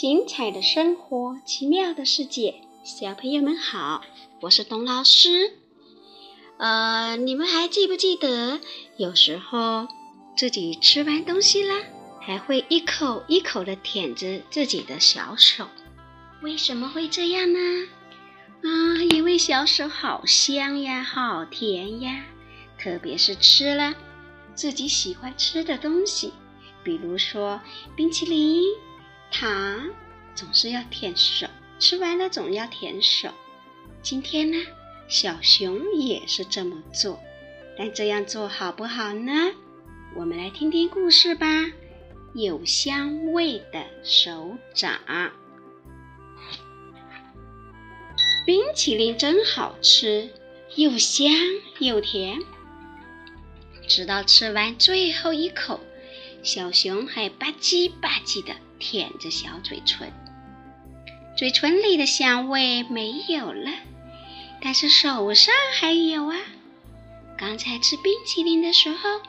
精彩的生活，奇妙的世界，小朋友们好，我是董老师。呃，你们还记不记得，有时候自己吃完东西了，还会一口一口的舔着自己的小手？为什么会这样呢？啊，因为小手好香呀，好甜呀，特别是吃了自己喜欢吃的东西，比如说冰淇淋。糖总是要舔手，吃完了总要舔手。今天呢，小熊也是这么做，但这样做好不好呢？我们来听听故事吧。有香味的手掌，冰淇淋真好吃，又香又甜。直到吃完最后一口，小熊还吧唧吧唧的。舔着小嘴唇，嘴唇里的香味没有了，但是手上还有啊。刚才吃冰淇淋的时候，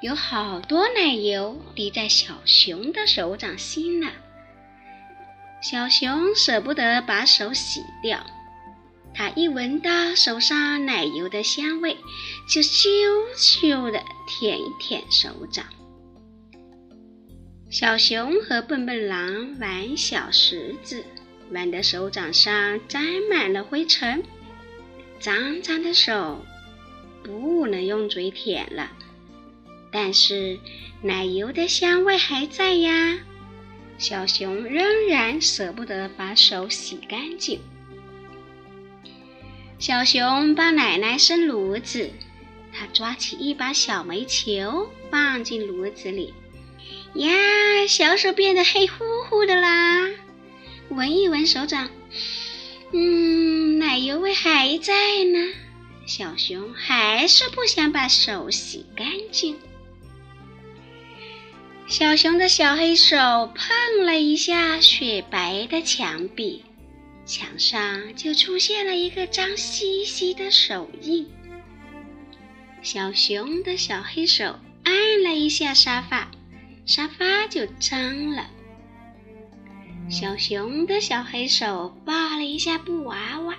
有好多奶油滴在小熊的手掌心了。小熊舍不得把手洗掉，它一闻到手上奶油的香味，就羞羞的舔一舔手掌。小熊和笨笨狼玩小石子，玩的手掌上沾满了灰尘，脏脏的手不能用嘴舔了。但是奶油的香味还在呀，小熊仍然舍不得把手洗干净。小熊帮奶奶生炉子，他抓起一把小煤球放进炉子里。呀，小手变得黑乎乎的啦！闻一闻手掌，嗯，奶油味还在呢。小熊还是不想把手洗干净。小熊的小黑手碰了一下雪白的墙壁，墙上就出现了一个脏兮兮的手印。小熊的小黑手按了一下沙发。沙发就脏了。小熊的小黑手抱了一下布娃娃，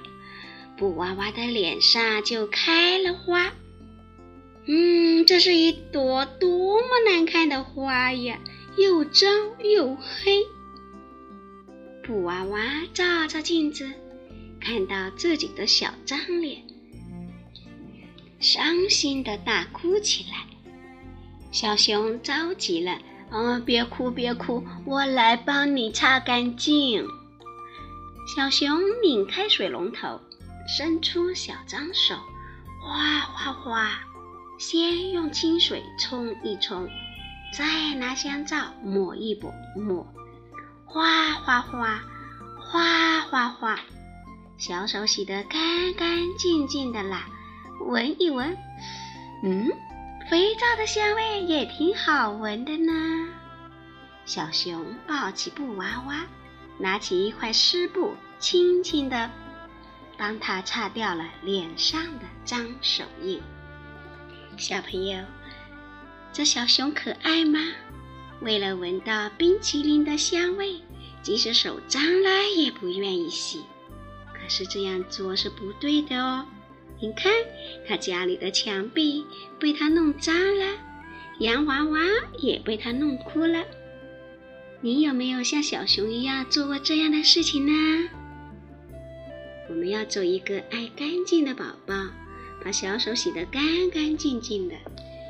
布娃娃的脸上就开了花。嗯，这是一朵多么难看的花呀，又脏又黑。布娃娃照照镜子，看到自己的小脏脸，伤心的大哭起来。小熊着急了。哦，别哭别哭，我来帮你擦干净。小熊拧开水龙头，伸出小脏手，哗哗哗，先用清水冲一冲，再拿香皂抹一抹，抹，哗哗哗，哗哗哗，小手洗得干干净净的啦。闻一闻，嗯。肥皂的香味也挺好闻的呢。小熊抱起布娃娃，拿起一块湿布，轻轻地帮它擦掉了脸上的脏手印。小朋友，这小熊可爱吗？为了闻到冰淇淋的香味，即使手脏了也不愿意洗。可是这样做是不对的哦。你看，他家里的墙壁被他弄脏了，洋娃娃也被他弄哭了。你有没有像小熊一样做过这样的事情呢？我们要做一个爱干净的宝宝，把小手洗得干干净净的，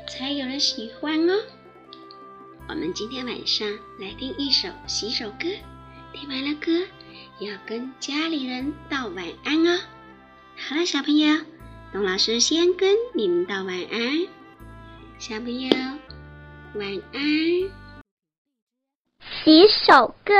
才有人喜欢哦。我们今天晚上来听一首洗手歌，听完了歌要跟家里人道晚安哦。好了，小朋友。董老师先跟你们道晚安，小朋友晚安。洗手歌。